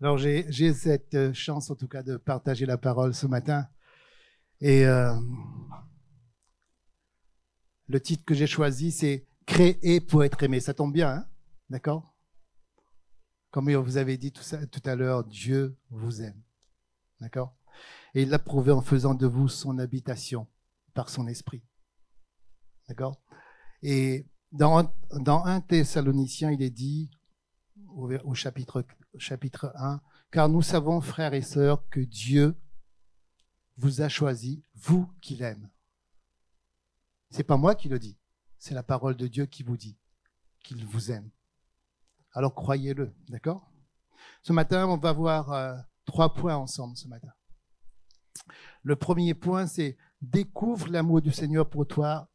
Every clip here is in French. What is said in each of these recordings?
Alors j'ai cette euh, chance en tout cas de partager la parole ce matin. Et euh, le titre que j'ai choisi, c'est Créer pour être aimé. Ça tombe bien, hein? D'accord? Comme vous avez dit tout, à l'heure, Dieu vous aime. D'accord? Et il l'a prouvé en faisant de vous son habitation par son esprit. D'accord? Et dans, dans 1 Thessaloniciens, il est dit, au, au chapitre, chapitre 1, car nous savons, frères et sœurs, que Dieu vous a choisi, vous qui l'aime. C'est pas moi qui le dis, c'est la parole de Dieu qui vous dit qu'il vous aime. Alors croyez-le, d'accord? Ce matin, on va voir euh, trois points ensemble ce matin. Le premier point, c'est découvre l'amour du Seigneur pour toi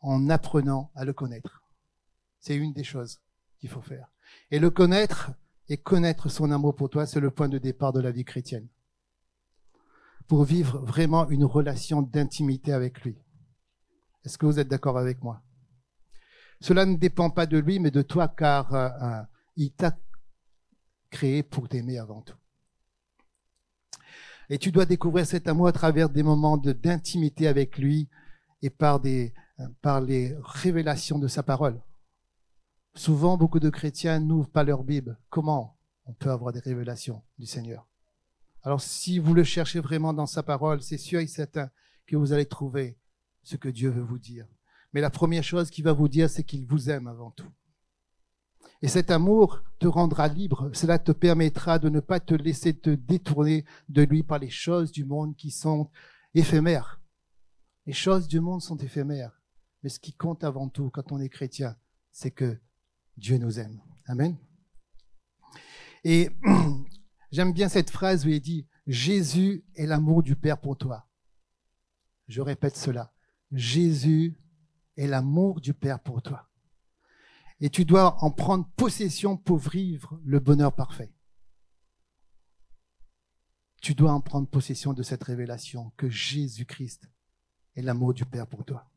en apprenant à le connaître. C'est une des choses qu'il faut faire. Et le connaître et connaître son amour pour toi, c'est le point de départ de la vie chrétienne. Pour vivre vraiment une relation d'intimité avec lui. Est-ce que vous êtes d'accord avec moi? Cela ne dépend pas de lui, mais de toi, car euh, euh, il t'a créé pour t'aimer avant tout. Et tu dois découvrir cet amour à travers des moments d'intimité avec lui et par, des, euh, par les révélations de sa parole. Souvent, beaucoup de chrétiens n'ouvrent pas leur Bible. Comment on peut avoir des révélations du Seigneur? Alors, si vous le cherchez vraiment dans sa parole, c'est sûr et certain que vous allez trouver ce que Dieu veut vous dire. Mais la première chose qu'il va vous dire, c'est qu'il vous aime avant tout. Et cet amour te rendra libre. Cela te permettra de ne pas te laisser te détourner de lui par les choses du monde qui sont éphémères. Les choses du monde sont éphémères. Mais ce qui compte avant tout quand on est chrétien, c'est que Dieu nous aime. Amen. Et j'aime bien cette phrase où il dit, Jésus est l'amour du Père pour toi. Je répète cela. Jésus est l'amour du Père pour toi. Et tu dois en prendre possession pour vivre le bonheur parfait. Tu dois en prendre possession de cette révélation que Jésus-Christ est l'amour du Père pour toi.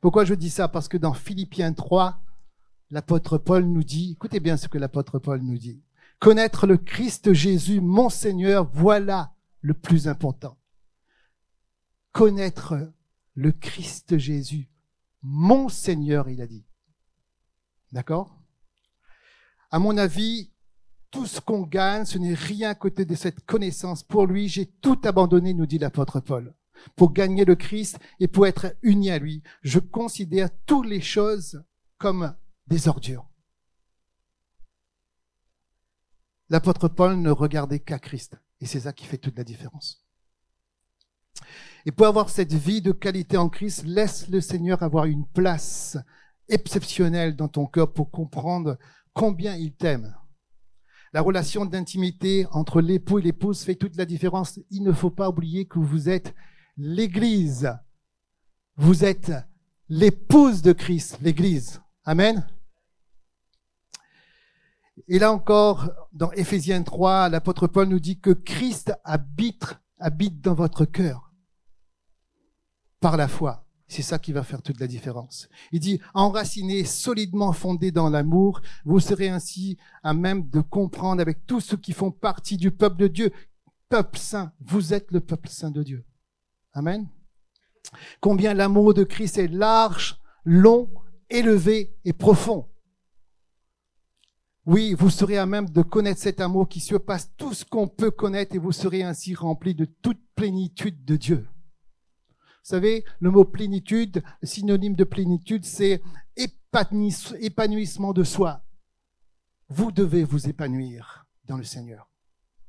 Pourquoi je dis ça? Parce que dans Philippiens 3, l'apôtre Paul nous dit, écoutez bien ce que l'apôtre Paul nous dit, connaître le Christ Jésus, mon Seigneur, voilà le plus important. Connaître le Christ Jésus, mon Seigneur, il a dit. D'accord? À mon avis, tout ce qu'on gagne, ce n'est rien à côté de cette connaissance. Pour lui, j'ai tout abandonné, nous dit l'apôtre Paul. Pour gagner le Christ et pour être uni à lui, je considère toutes les choses comme des ordures. L'apôtre Paul ne regardait qu'à Christ. Et c'est ça qui fait toute la différence. Et pour avoir cette vie de qualité en Christ, laisse le Seigneur avoir une place exceptionnelle dans ton cœur pour comprendre combien il t'aime. La relation d'intimité entre l'époux et l'épouse fait toute la différence. Il ne faut pas oublier que vous êtes l'Église. Vous êtes l'épouse de Christ, l'Église. Amen. Et là encore, dans Éphésiens 3, l'apôtre Paul nous dit que Christ habite, habite dans votre cœur par la foi. C'est ça qui va faire toute la différence. Il dit, enraciné, solidement fondé dans l'amour, vous serez ainsi à même de comprendre avec tous ceux qui font partie du peuple de Dieu, peuple saint. Vous êtes le peuple saint de Dieu. Amen. Combien l'amour de Christ est large, long, élevé et profond. Oui, vous serez à même de connaître cet amour qui surpasse tout ce qu'on peut connaître et vous serez ainsi rempli de toute plénitude de Dieu. Vous savez, le mot plénitude, synonyme de plénitude, c'est épanouissement de soi. Vous devez vous épanouir dans le Seigneur.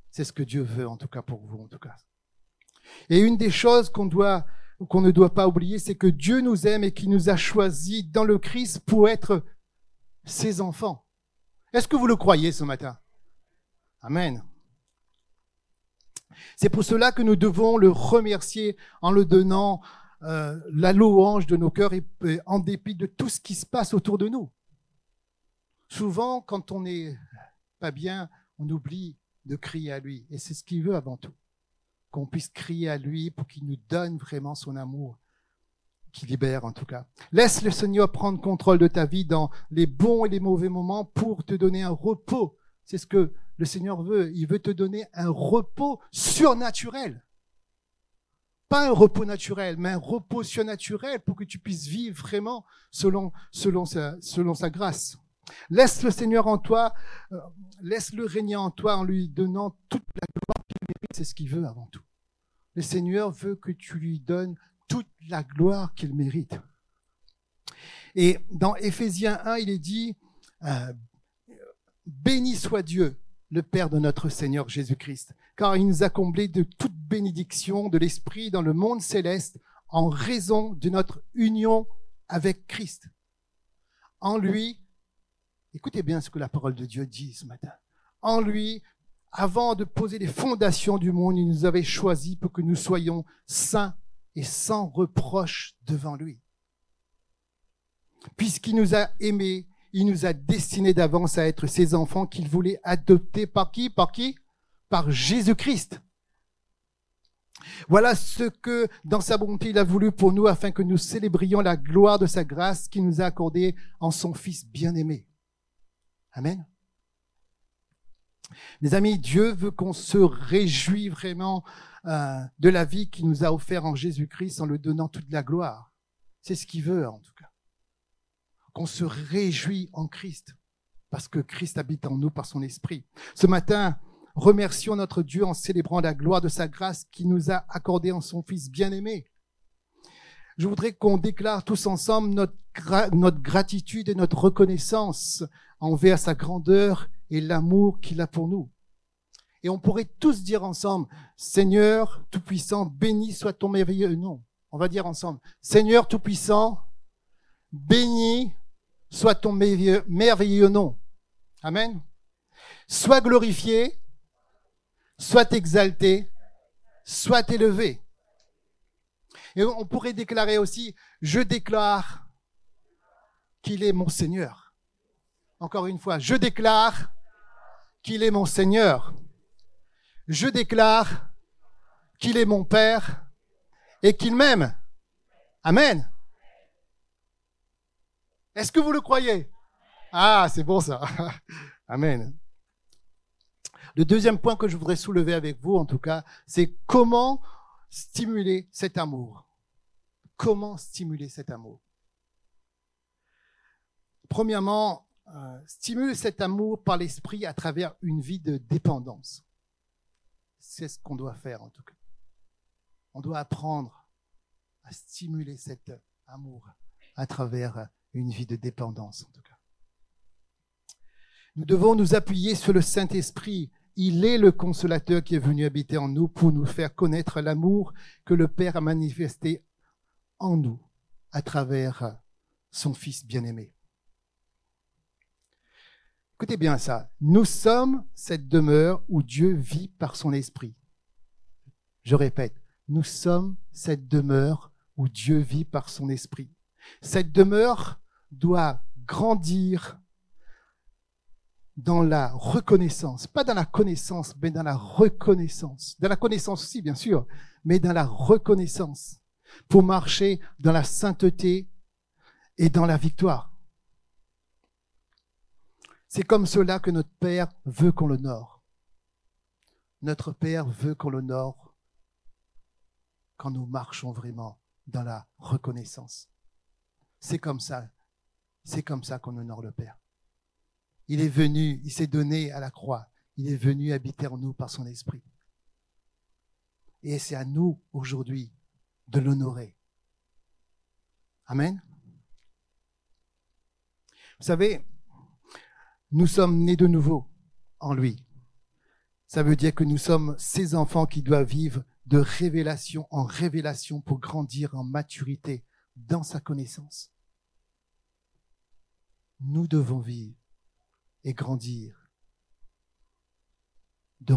C'est ce que Dieu veut, en tout cas pour vous, en tout cas. Et une des choses qu'on doit, qu'on ne doit pas oublier, c'est que Dieu nous aime et qu'il nous a choisis dans le Christ pour être ses enfants. Est-ce que vous le croyez ce matin? Amen. C'est pour cela que nous devons le remercier en le donnant euh, la louange de nos cœurs et, en dépit de tout ce qui se passe autour de nous. Souvent, quand on n'est pas bien, on oublie de crier à lui. Et c'est ce qu'il veut avant tout. Qu'on puisse crier à lui pour qu'il nous donne vraiment son amour libère en tout cas. Laisse le Seigneur prendre contrôle de ta vie dans les bons et les mauvais moments pour te donner un repos. C'est ce que le Seigneur veut, il veut te donner un repos surnaturel. Pas un repos naturel, mais un repos surnaturel pour que tu puisses vivre vraiment selon, selon, sa, selon sa grâce. Laisse le Seigneur en toi, euh, laisse-le régner en toi en lui donnant toute la gloire qu'il mérite, c'est ce qu'il veut avant tout. Le Seigneur veut que tu lui donnes toute la gloire qu'il mérite. Et dans Éphésiens 1, il est dit, euh, béni soit Dieu, le Père de notre Seigneur Jésus-Christ, car il nous a comblés de toute bénédiction de l'Esprit dans le monde céleste en raison de notre union avec Christ. En lui, écoutez bien ce que la parole de Dieu dit ce matin. En lui, avant de poser les fondations du monde, il nous avait choisis pour que nous soyons saints et sans reproche devant lui. Puisqu'il nous a aimés il nous a destinés d'avance à être ses enfants qu'il voulait adopter par qui? Par qui? Par Jésus-Christ. Voilà ce que, dans sa bonté, il a voulu pour nous afin que nous célébrions la gloire de sa grâce qu'il nous a accordée en son Fils bien-aimé. Amen. Mes amis, Dieu veut qu'on se réjouisse vraiment euh, de la vie qu'il nous a offerte en Jésus-Christ en lui donnant toute la gloire. C'est ce qu'il veut en tout cas qu'on se réjouit en Christ, parce que Christ habite en nous par son esprit. Ce matin, remercions notre Dieu en célébrant la gloire de sa grâce qui nous a accordé en son Fils bien-aimé. Je voudrais qu'on déclare tous ensemble notre, notre gratitude et notre reconnaissance envers sa grandeur et l'amour qu'il a pour nous. Et on pourrait tous dire ensemble, Seigneur Tout-Puissant, béni soit ton merveilleux nom. On va dire ensemble, Seigneur Tout-Puissant, béni soit ton merveilleux nom. Amen. Sois glorifié, soit exalté, soit élevé. Et on pourrait déclarer aussi, je déclare qu'il est mon Seigneur. Encore une fois, je déclare qu'il est mon Seigneur. Je déclare qu'il est mon Père et qu'il m'aime. Amen. Est-ce que vous le croyez? Ah, c'est bon ça. Amen. Le deuxième point que je voudrais soulever avec vous, en tout cas, c'est comment stimuler cet amour. Comment stimuler cet amour? Premièrement, euh, stimuler cet amour par l'esprit à travers une vie de dépendance. C'est ce qu'on doit faire en tout cas. On doit apprendre à stimuler cet amour à travers une vie de dépendance en tout cas. Nous devons nous appuyer sur le Saint-Esprit. Il est le consolateur qui est venu habiter en nous pour nous faire connaître l'amour que le Père a manifesté en nous à travers son Fils bien-aimé. Écoutez bien ça. Nous sommes cette demeure où Dieu vit par son esprit. Je répète, nous sommes cette demeure où Dieu vit par son esprit. Cette demeure doit grandir dans la reconnaissance, pas dans la connaissance, mais dans la reconnaissance. Dans la connaissance aussi, bien sûr, mais dans la reconnaissance, pour marcher dans la sainteté et dans la victoire. C'est comme cela que notre Père veut qu'on l'honore. Notre Père veut qu'on l'honore quand nous marchons vraiment dans la reconnaissance. C'est comme ça. C'est comme ça qu'on honore le Père. Il est venu, il s'est donné à la croix. Il est venu habiter en nous par son esprit. Et c'est à nous aujourd'hui de l'honorer. Amen. Vous savez, nous sommes nés de nouveau en lui. Ça veut dire que nous sommes ces enfants qui doivent vivre de révélation en révélation pour grandir en maturité dans sa connaissance. Nous devons vivre et grandir de,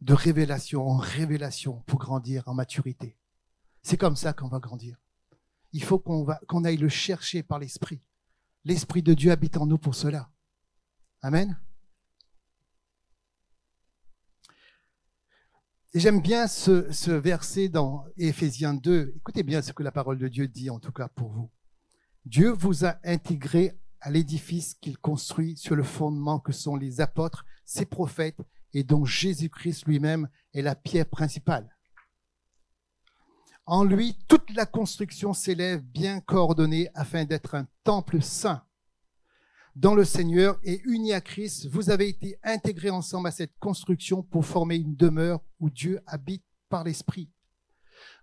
de révélation en révélation pour grandir en maturité. C'est comme ça qu'on va grandir. Il faut qu'on aille le chercher par l'Esprit. L'Esprit de Dieu habite en nous pour cela. Amen. J'aime bien ce, verset dans Éphésiens 2. Écoutez bien ce que la parole de Dieu dit, en tout cas pour vous. Dieu vous a intégré à l'édifice qu'il construit sur le fondement que sont les apôtres, ses prophètes, et dont Jésus-Christ lui-même est la pierre principale. En lui, toute la construction s'élève bien coordonnée afin d'être un temple saint dans le Seigneur et uni à Christ. Vous avez été intégrés ensemble à cette construction pour former une demeure où Dieu habite par l'Esprit.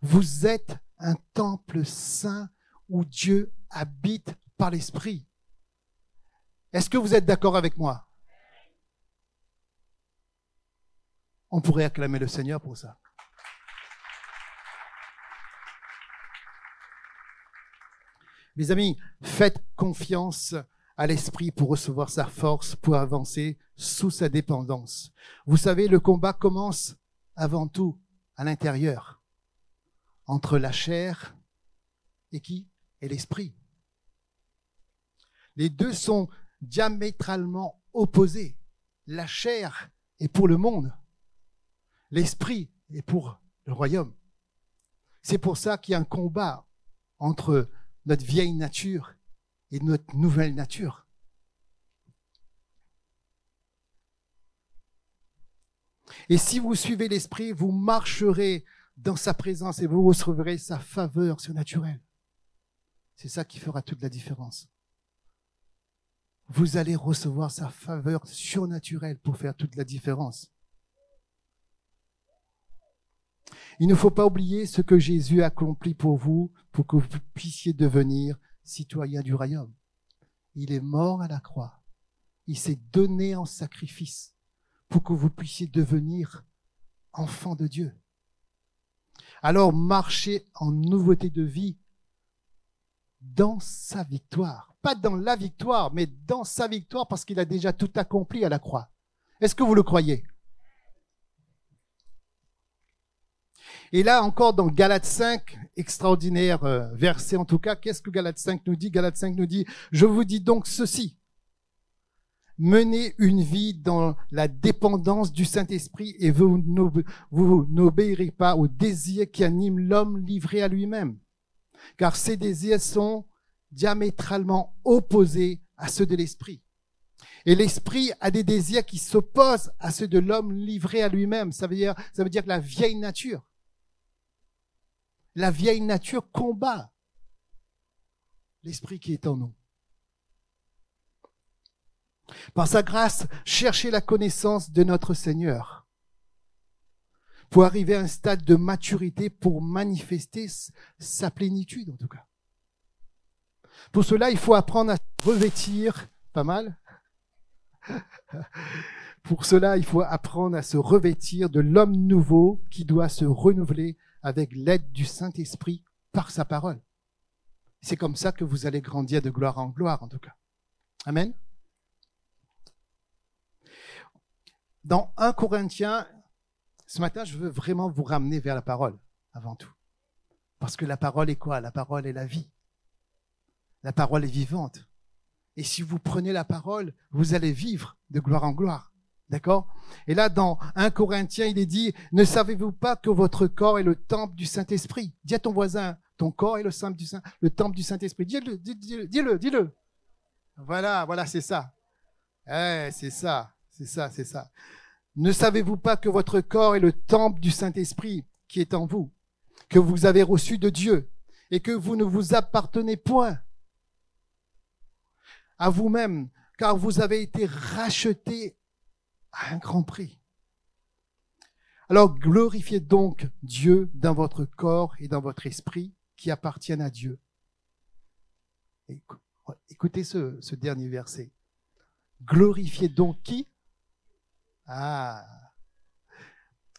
Vous êtes un temple saint où Dieu habite par l'Esprit. Est-ce que vous êtes d'accord avec moi? On pourrait acclamer le Seigneur pour ça. Mes amis, faites confiance à l'esprit pour recevoir sa force, pour avancer sous sa dépendance. Vous savez, le combat commence avant tout à l'intérieur, entre la chair et qui? Et l'esprit. Les deux sont diamétralement opposés. La chair est pour le monde, l'esprit est pour le royaume. C'est pour ça qu'il y a un combat entre notre vieille nature et notre nouvelle nature. Et si vous suivez l'Esprit, vous marcherez dans sa présence et vous recevrez sa faveur surnaturelle. C'est ça qui fera toute la différence. Vous allez recevoir sa faveur surnaturelle pour faire toute la différence. Il ne faut pas oublier ce que Jésus a accompli pour vous, pour que vous puissiez devenir citoyen du royaume. Il est mort à la croix. Il s'est donné en sacrifice pour que vous puissiez devenir enfant de Dieu. Alors marchez en nouveauté de vie dans sa victoire. Pas dans la victoire, mais dans sa victoire parce qu'il a déjà tout accompli à la croix. Est-ce que vous le croyez? Et là encore dans Galates 5, extraordinaire euh, verset en tout cas, qu'est-ce que Galates 5 nous dit? Galates 5 nous dit, je vous dis donc ceci, menez une vie dans la dépendance du Saint-Esprit et vous, n'obéirez pas aux désirs qui animent l'homme livré à lui-même. Car ces désirs sont diamétralement opposés à ceux de l'Esprit. Et l'Esprit a des désirs qui s'opposent à ceux de l'homme livré à lui-même. Ça veut dire, ça veut dire que la vieille nature, la vieille nature combat l'esprit qui est en nous. Par sa grâce, cherchez la connaissance de notre Seigneur pour arriver à un stade de maturité pour manifester sa plénitude en tout cas. Pour cela, il faut apprendre à revêtir, pas mal. Pour cela, il faut apprendre à se revêtir de l'homme nouveau qui doit se renouveler avec l'aide du Saint-Esprit par sa parole. C'est comme ça que vous allez grandir de gloire en gloire, en tout cas. Amen. Dans 1 Corinthiens, ce matin, je veux vraiment vous ramener vers la parole, avant tout. Parce que la parole est quoi? La parole est la vie. La parole est vivante. Et si vous prenez la parole, vous allez vivre de gloire en gloire. D'accord? Et là, dans 1 Corinthiens, il est dit, ne savez-vous pas que votre corps est le temple du Saint-Esprit? Dis à ton voisin, ton corps est le, temple du Saint-Esprit. Dis-le, dis-le, dis-le. Voilà, voilà, c'est ça. Eh, c'est ça, c'est ça, c'est ça. Ne savez-vous pas que votre corps est le temple du Saint-Esprit qui est en vous, que vous avez reçu de Dieu, et que vous ne vous appartenez point à vous-même, car vous avez été rachetés à un grand prix. Alors glorifiez donc Dieu dans votre corps et dans votre esprit qui appartiennent à Dieu. Écoutez ce, dernier verset. Glorifiez donc qui? Ah.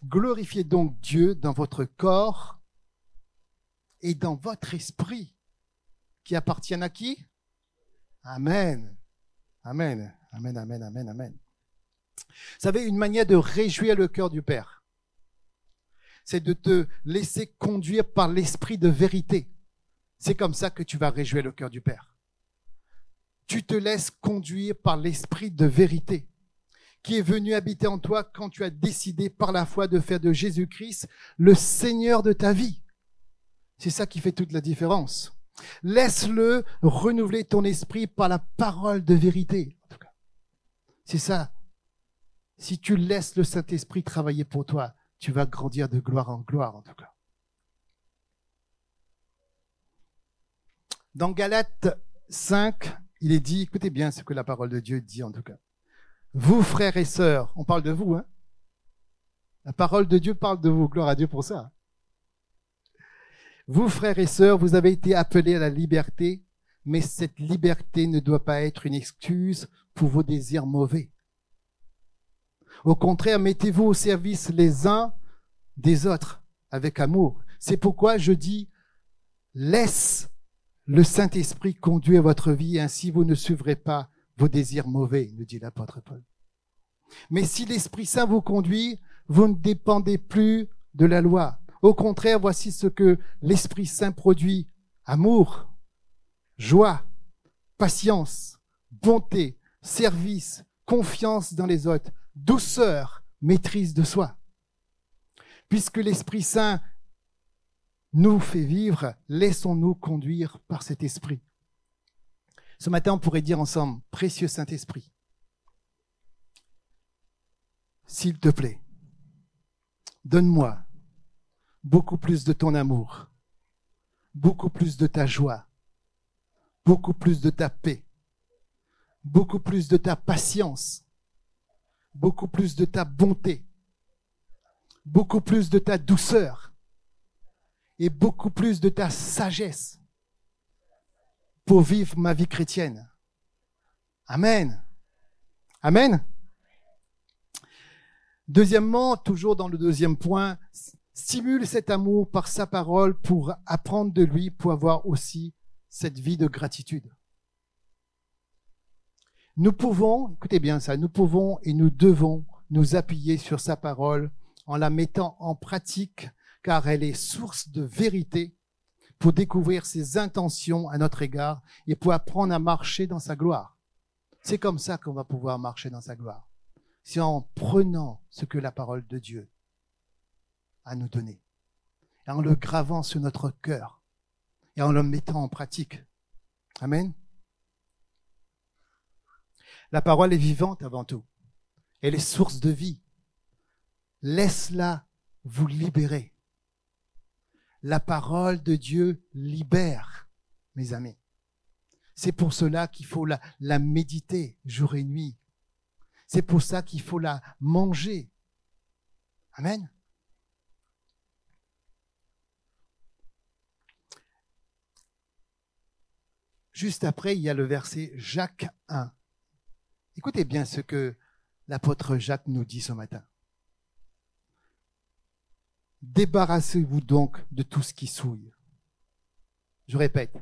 Glorifiez donc Dieu dans votre corps et dans votre esprit qui appartiennent à qui? Amen. Amen. Amen, amen, amen, amen. Vous savez, une manière de réjouir le cœur du Père, c'est de te laisser conduire par l'esprit de vérité. C'est comme ça que tu vas réjouir le cœur du Père. Tu te laisses conduire par l'esprit de vérité qui est venu habiter en toi quand tu as décidé par la foi de faire de Jésus-Christ le Seigneur de ta vie. C'est ça qui fait toute la différence. Laisse-le renouveler ton esprit par la parole de vérité. C'est ça. Si tu laisses le Saint-Esprit travailler pour toi, tu vas grandir de gloire en gloire, en tout cas. Dans Galates 5, il est dit, écoutez bien ce que la parole de Dieu dit en tout cas. Vous, frères et sœurs, on parle de vous, hein La parole de Dieu parle de vous. Gloire à Dieu pour ça. Vous, frères et sœurs, vous avez été appelés à la liberté, mais cette liberté ne doit pas être une excuse pour vos désirs mauvais. Au contraire, mettez-vous au service les uns des autres avec amour. C'est pourquoi je dis, laisse le Saint-Esprit conduire votre vie, ainsi vous ne suivrez pas vos désirs mauvais, nous dit l'apôtre Paul. Mais si l'Esprit Saint vous conduit, vous ne dépendez plus de la loi. Au contraire, voici ce que l'Esprit Saint produit. Amour, joie, patience, bonté, service, confiance dans les autres, douceur, maîtrise de soi. Puisque l'Esprit Saint nous fait vivre, laissons-nous conduire par cet Esprit. Ce matin, on pourrait dire ensemble, précieux Saint-Esprit, s'il te plaît, donne-moi beaucoup plus de ton amour, beaucoup plus de ta joie, beaucoup plus de ta paix, beaucoup plus de ta patience, beaucoup plus de ta bonté, beaucoup plus de ta douceur et beaucoup plus de ta sagesse pour vivre ma vie chrétienne. Amen. Amen. Deuxièmement, toujours dans le deuxième point, stimule cet amour par sa parole pour apprendre de lui, pour avoir aussi cette vie de gratitude. Nous pouvons, écoutez bien ça, nous pouvons et nous devons nous appuyer sur sa parole en la mettant en pratique, car elle est source de vérité pour découvrir ses intentions à notre égard et pour apprendre à marcher dans sa gloire. C'est comme ça qu'on va pouvoir marcher dans sa gloire. C'est en prenant ce que la parole de Dieu à nous donner. Et en le gravant sur notre cœur et en le mettant en pratique. Amen. La parole est vivante avant tout. Elle est source de vie. Laisse-la vous libérer. La parole de Dieu libère, mes amis. C'est pour cela qu'il faut la, méditer jour et nuit. C'est pour ça qu'il faut la manger. Amen. Juste après, il y a le verset Jacques 1. Écoutez bien ce que l'apôtre Jacques nous dit ce matin. Débarrassez-vous donc de tout ce qui souille. Je répète,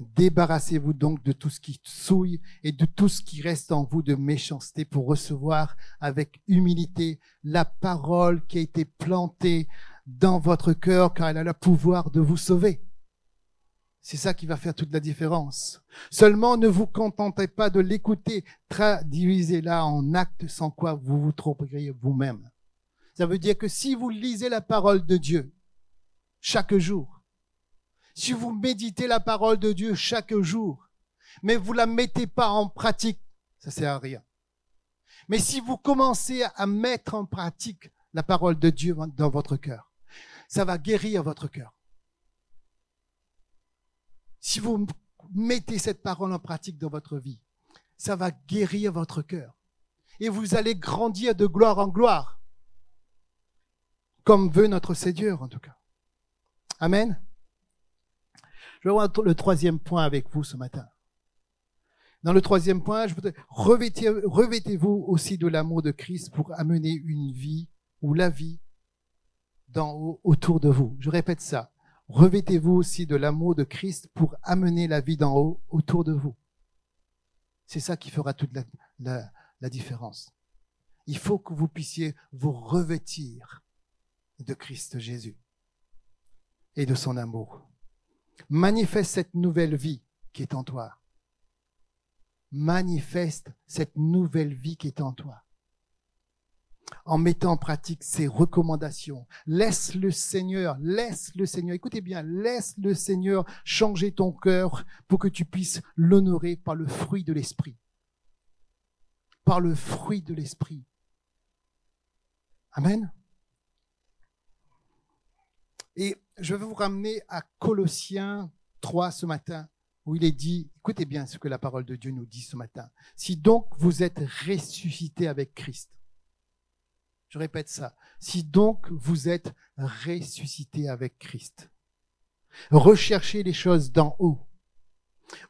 débarrassez-vous donc de tout ce qui souille et de tout ce qui reste en vous de méchanceté pour recevoir avec humilité la parole qui a été plantée dans votre cœur car elle a le pouvoir de vous sauver. C'est ça qui va faire toute la différence. Seulement, ne vous contentez pas de l'écouter, traduisez-la en acte sans quoi vous vous tromperiez vous-même. Ça veut dire que si vous lisez la parole de Dieu chaque jour, si vous méditez la parole de Dieu chaque jour, mais vous la mettez pas en pratique, ça sert à rien. Mais si vous commencez à mettre en pratique la parole de Dieu dans votre cœur, ça va guérir votre cœur. Si vous mettez cette parole en pratique dans votre vie, ça va guérir votre cœur. Et vous allez grandir de gloire en gloire, comme veut notre Seigneur en tout cas. Amen. Je vais voir le troisième point avec vous ce matin. Dans le troisième point, je voudrais revêtez-vous aussi de l'amour de Christ pour amener une vie ou la vie dans, autour de vous. Je répète ça. Revêtez-vous aussi de l'amour de Christ pour amener la vie d'en haut autour de vous. C'est ça qui fera toute la, différence. Il faut que vous puissiez vous revêtir de Christ Jésus et de son amour. Manifeste cette nouvelle vie qui est en toi. Manifeste cette nouvelle vie qui est en toi. En mettant en pratique ses recommandations. Laisse le Seigneur, laisse le Seigneur, écoutez bien, laisse le Seigneur changer ton cœur pour que tu puisses l'honorer par le fruit de l'Esprit. Par le fruit de l'Esprit. Amen. Et je vais vous ramener à Colossiens 3 ce matin, où il est dit, écoutez bien ce que la parole de Dieu nous dit ce matin. Si donc vous êtes ressuscité avec Christ, je répète ça. Si donc vous êtes ressuscité avec Christ, recherchez les choses d'en haut,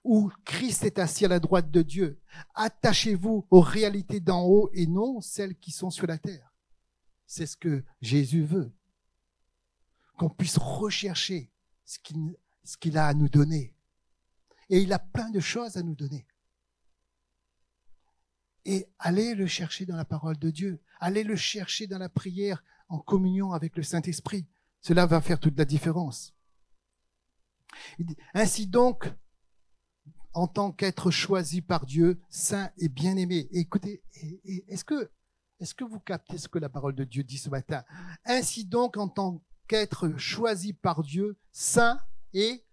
où Christ est assis à la droite de Dieu. Attachez-vous aux réalités d'en haut et non celles qui sont sur la terre. C'est ce que Jésus veut. Qu'on puisse rechercher ce qu'il a à nous donner. Et il a plein de choses à nous donner et allez le chercher dans la parole de Dieu. Allez le chercher dans la prière en communion avec le Saint-Esprit. Cela va faire toute la différence. Ainsi donc, en tant qu'être choisi par Dieu, saint et bien-aimé. Écoutez, est-ce que, est-ce que vous captez ce que la parole de Dieu dit ce matin? Ainsi donc, en tant qu'être choisi par Dieu, saint et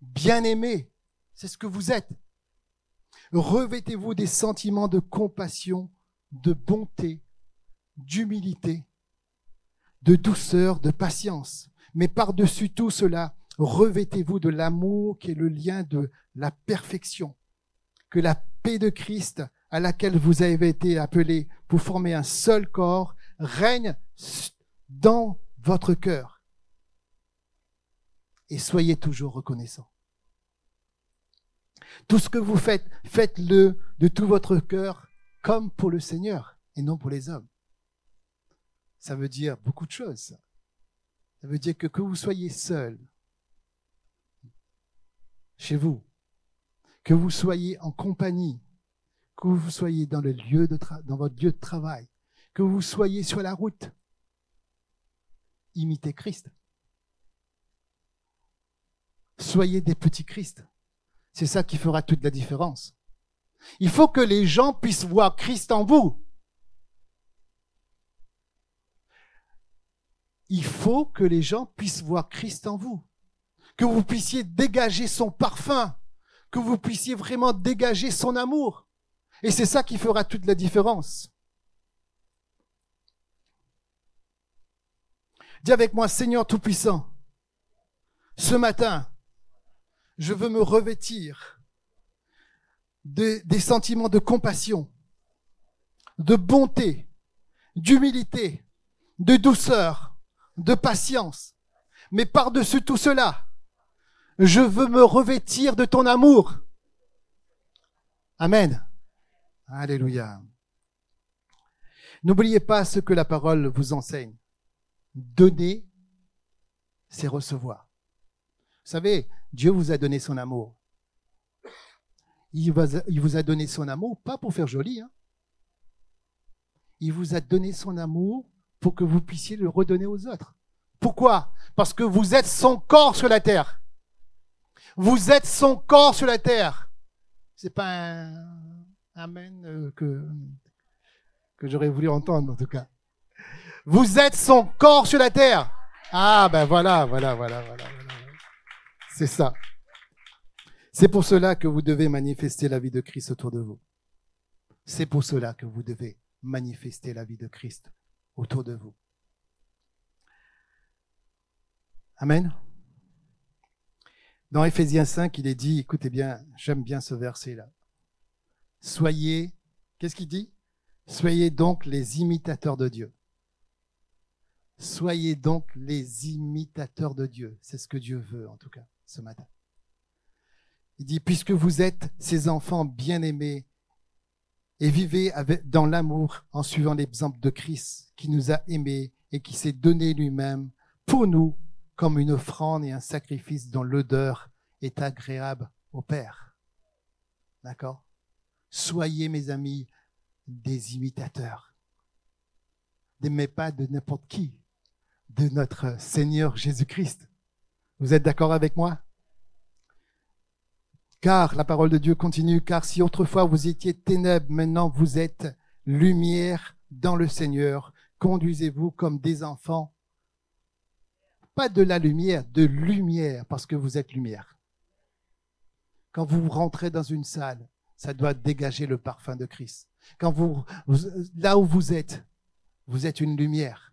bien-aimé. C'est ce que vous êtes. Revêtez-vous des sentiments de compassion, de bonté, d'humilité, de douceur, de patience. Mais par-dessus tout cela, revêtez-vous de l'amour qui est le lien de la perfection. Que la paix de Christ, à laquelle vous avez été appelés pour former un seul corps, règne dans votre cœur. Et soyez toujours reconnaissants. Tout ce que vous faites, faites-le de tout votre cœur comme pour le Seigneur et non pour les hommes. Ça veut dire beaucoup de choses. Ça veut dire que que vous soyez seul chez vous, que vous soyez en compagnie, que vous soyez dans, le lieu de dans votre lieu de travail, que vous soyez sur la route, imitez Christ. Soyez des petits Christ. C'est ça qui fera toute la différence. Il faut que les gens puissent voir Christ en vous. Il faut que les gens puissent voir Christ en vous. Que vous puissiez dégager son parfum. Que vous puissiez vraiment dégager son amour. Et c'est ça qui fera toute la différence. Dis avec moi, Seigneur Tout-Puissant, ce matin, je veux me revêtir des sentiments de compassion, de bonté, d'humilité, de douceur, de patience. Mais par-dessus tout cela, je veux me revêtir de ton amour. Amen. Alléluia. N'oubliez pas ce que la parole vous enseigne. Donner, c'est recevoir. Vous savez, Dieu vous a donné son amour. Il, vous a donné son amour, pas pour faire joli. Hein. Il vous a donné son amour pour que vous puissiez le redonner aux autres. Pourquoi? Parce que vous êtes son corps sur la terre. Vous êtes son corps sur la terre. C'est pas un amen euh, que, que j'aurais voulu entendre en tout cas. Vous êtes son corps sur la terre. Ah ben voilà, voilà, voilà, voilà. C'est ça. C'est pour cela que vous devez manifester la vie de Christ autour de vous. C'est pour cela que vous devez manifester la vie de Christ autour de vous. Amen. Dans Ephésiens 5, il est dit, écoutez bien, j'aime bien ce verset-là. Soyez, qu'est-ce qu'il dit? Soyez donc les imitateurs de Dieu. Soyez donc les imitateurs de Dieu. C'est ce que Dieu veut en tout cas ce matin. Il dit, puisque vous êtes ses enfants bien-aimés et vivez dans l'amour en suivant l'exemple de Christ qui nous a aimés et qui s'est donné lui-même pour nous comme une offrande et un sacrifice dont l'odeur est agréable au Père. D'accord? Soyez, mes amis, des imitateurs. N'aimez pas de n'importe qui, de notre Seigneur Jésus-Christ. Vous êtes d'accord avec moi? Car la parole de Dieu continue, car si autrefois vous étiez ténèbres, maintenant vous êtes lumière dans le Seigneur. conduisez-vous comme des enfants, pas de la lumière, de lumière, parce que vous êtes lumière. Quand vous rentrez dans une salle, ça doit dégager le parfum de Christ. Quand vous, là où vous êtes, vous êtes une lumière.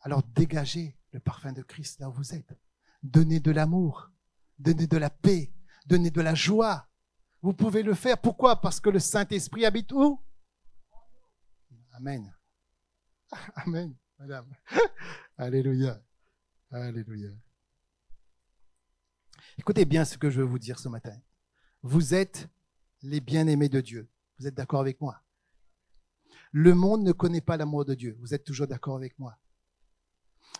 Alors dégagez le parfum de Christ là où vous êtes. Donnez de l'amour, donnez de la paix, donnez de la joie. Vous pouvez le faire. Pourquoi? Parce que le Saint-Esprit habite où? Amen. Amen, madame. Alléluia. Alléluia. Écoutez bien ce que je veux vous dire ce matin. Vous êtes les bien-aimés de Dieu. Vous êtes d'accord avec moi? Le monde ne connaît pas l'amour de Dieu. Vous êtes toujours d'accord avec moi?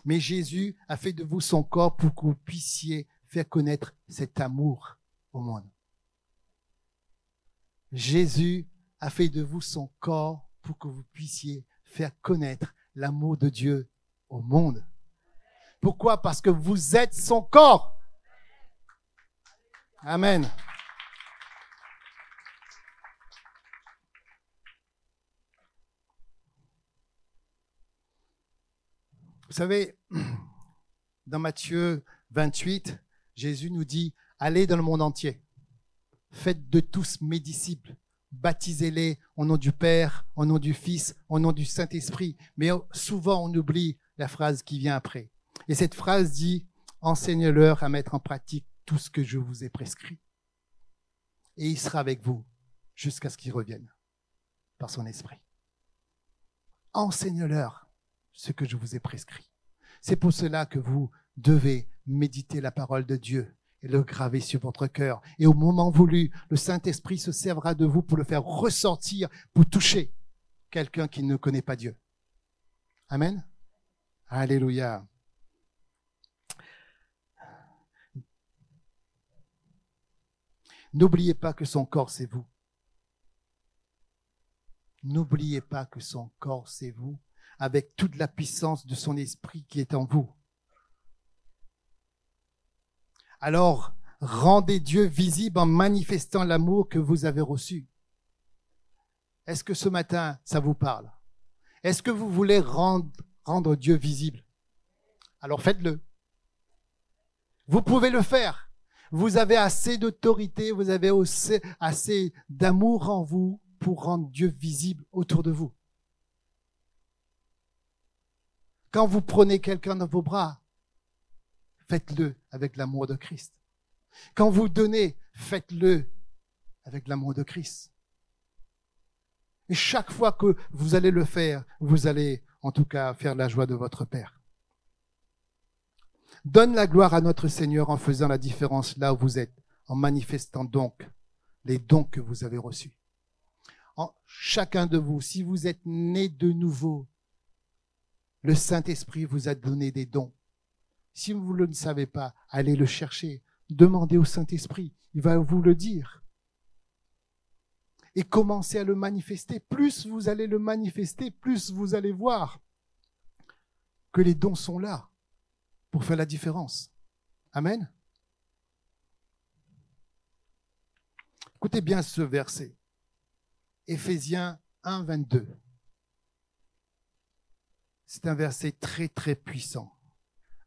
Mais Jésus a fait de vous son corps pour que vous puissiez connaître cet amour au monde. Jésus a fait de vous son corps pour que vous puissiez faire connaître l'amour de Dieu au monde. Pourquoi? Parce que vous êtes son corps. Amen. Vous savez, dans Matthieu 28, Jésus nous dit, allez dans le monde entier, faites de tous mes disciples, baptisez-les au nom du Père, au nom du Fils, au nom du Saint-Esprit. Mais souvent, on oublie la phrase qui vient après. Et cette phrase dit, enseigne-leur à mettre en pratique tout ce que je vous ai prescrit. Et il sera avec vous jusqu'à ce qu'il revienne par son esprit. Enseigne-leur ce que je vous ai prescrit. C'est pour cela que vous devez méditer la parole de Dieu et le graver sur votre cœur. Et au moment voulu, le Saint-Esprit se servira de vous pour le faire ressortir, pour toucher quelqu'un qui ne connaît pas Dieu. Amen. Alléluia. N'oubliez pas que son corps, c'est vous. N'oubliez pas que son corps, c'est vous, avec toute la puissance de son esprit qui est en vous. Alors, rendez Dieu visible en manifestant l'amour que vous avez reçu. Est-ce que ce matin, ça vous parle? Est-ce que vous voulez rendre, Dieu visible? Alors faites-le. Vous pouvez le faire. Vous avez assez d'autorité, vous avez assez d'amour en vous pour rendre Dieu visible autour de vous. Quand vous prenez quelqu'un dans vos bras, faites-le avec l'amour de Christ. Quand vous donnez, faites-le avec l'amour de Christ. Et chaque fois que vous allez le faire, vous allez en tout cas faire la joie de votre Père. Donne la gloire à notre Seigneur en faisant la différence là où vous êtes, en manifestant donc les dons que vous avez reçus. Chacun de vous, si vous êtes né de nouveau, le Saint-Esprit vous a donné des dons. Si vous ne le savez pas, allez le chercher. Demandez au Saint-Esprit. Il va vous le dire. Et commencez à le manifester. Plus vous allez le manifester, plus vous allez voir que les dons sont là pour faire la différence. Amen. Écoutez bien ce verset. Éphésiens 1, 22. C'est un verset très très puissant.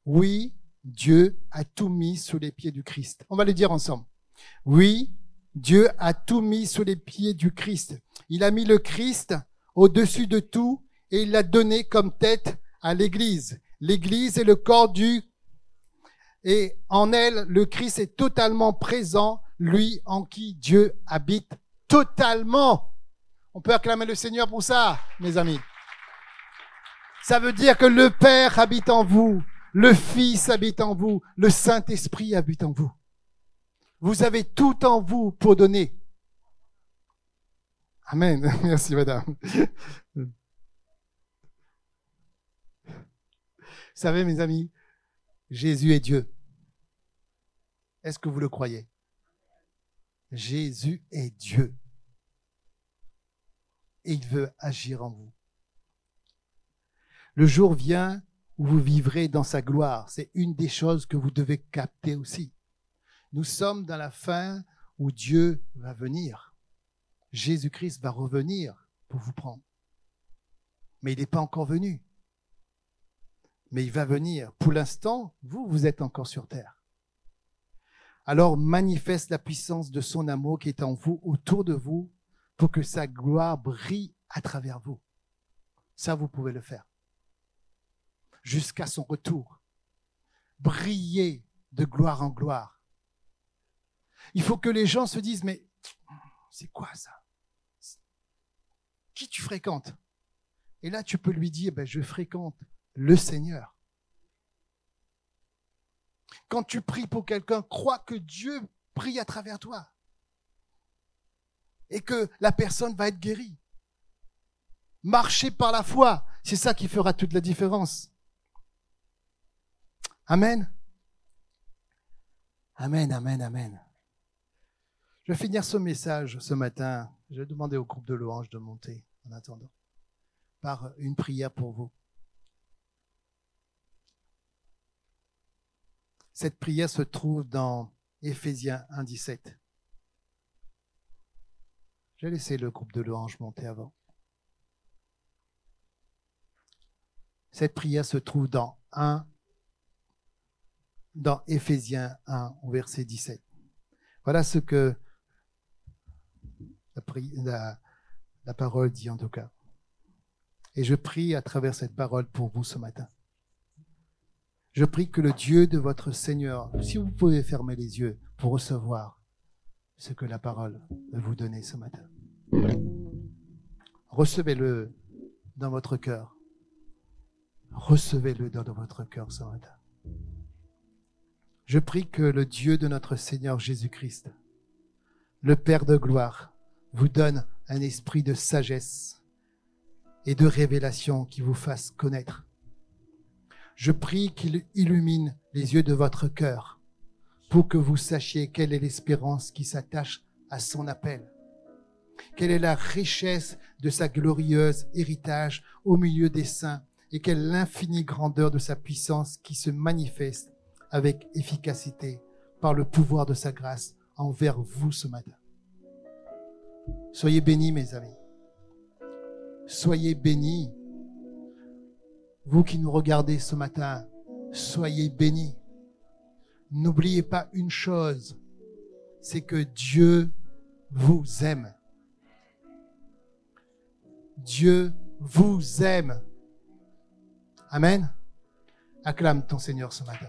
Oui, Dieu a tout mis sous les pieds du Christ. On va le dire ensemble. Oui, Dieu a tout mis sous les pieds du Christ. Il a mis le Christ au-dessus de tout et il l'a donné comme tête à l'Église. L'Église est le corps du... Et en elle, le Christ est totalement présent, lui en qui Dieu habite totalement. On peut acclamer le Seigneur pour ça, mes amis. Ça veut dire que le Père habite en vous, le Fils habite en vous, le Saint-Esprit habite en vous. Vous avez tout en vous pour donner. Amen. Merci, madame. Vous savez, mes amis, Jésus est Dieu. Est-ce que vous le croyez? Jésus est Dieu. Et il veut agir en vous. Le jour vient où vous vivrez dans sa gloire. C'est une des choses que vous devez capter aussi. Nous sommes dans la fin où Dieu va venir. Jésus-Christ va revenir pour vous prendre. mais il n'est pas encore venu. Mais il va venir. Pour l'instant, vous, vous êtes encore sur terre. Alors manifeste la puissance de son amour qui est en vous, autour de vous, pour que sa gloire brille à travers vous. Ça, vous pouvez le faire. Jusqu'à son retour. Briller de gloire en gloire. Il faut que les gens se disent, mais c'est quoi ça? Qui tu fréquentes? Et là, tu peux lui dire, ben, je fréquente le Seigneur. Quand tu pries pour quelqu'un, crois que Dieu prie à travers toi. Et que la personne va être guérie. Marcher par la foi, c'est ça qui fera toute la différence. Amen. Amen, amen, amen. Je vais finir ce message ce matin. Je vais demander au groupe de louanges de monter en attendant par une prière pour vous. Cette prière se trouve dans Éphésiens 1, 17. J'ai laissé le groupe de louanges monter avant. Cette prière se trouve dans 1, dans Éphésiens 1, au verset 17. Voilà ce que la, parole dit en tout cas. Et je prie à travers cette parole pour vous ce matin. Je prie que le Dieu de votre Seigneur, si vous pouvez fermer les yeux pour recevoir ce que la parole veut vous donner ce matin. Recevez-le dans votre cœur. Recevez-le dans votre cœur ce matin. Je prie que le Dieu de notre Seigneur Jésus-Christ, le Père de gloire, vous donne un esprit de sagesse et de révélation qui vous fasse connaître. Je prie qu'il illumine les yeux de votre cœur pour que vous sachiez quelle est l'espérance qui s'attache à son appel. Quelle est la richesse de sa glorieuse héritage au milieu des saints et quelle l'infinie grandeur de sa puissance qui se manifeste avec efficacité par le pouvoir de sa grâce envers vous ce matin. Soyez bénis, mes amis. Soyez bénis. Vous qui nous regardez ce matin, soyez bénis. N'oubliez pas une chose, c'est que Dieu vous aime. Dieu vous aime. Amen. Acclame ton Seigneur ce matin.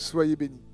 Soyez bénis.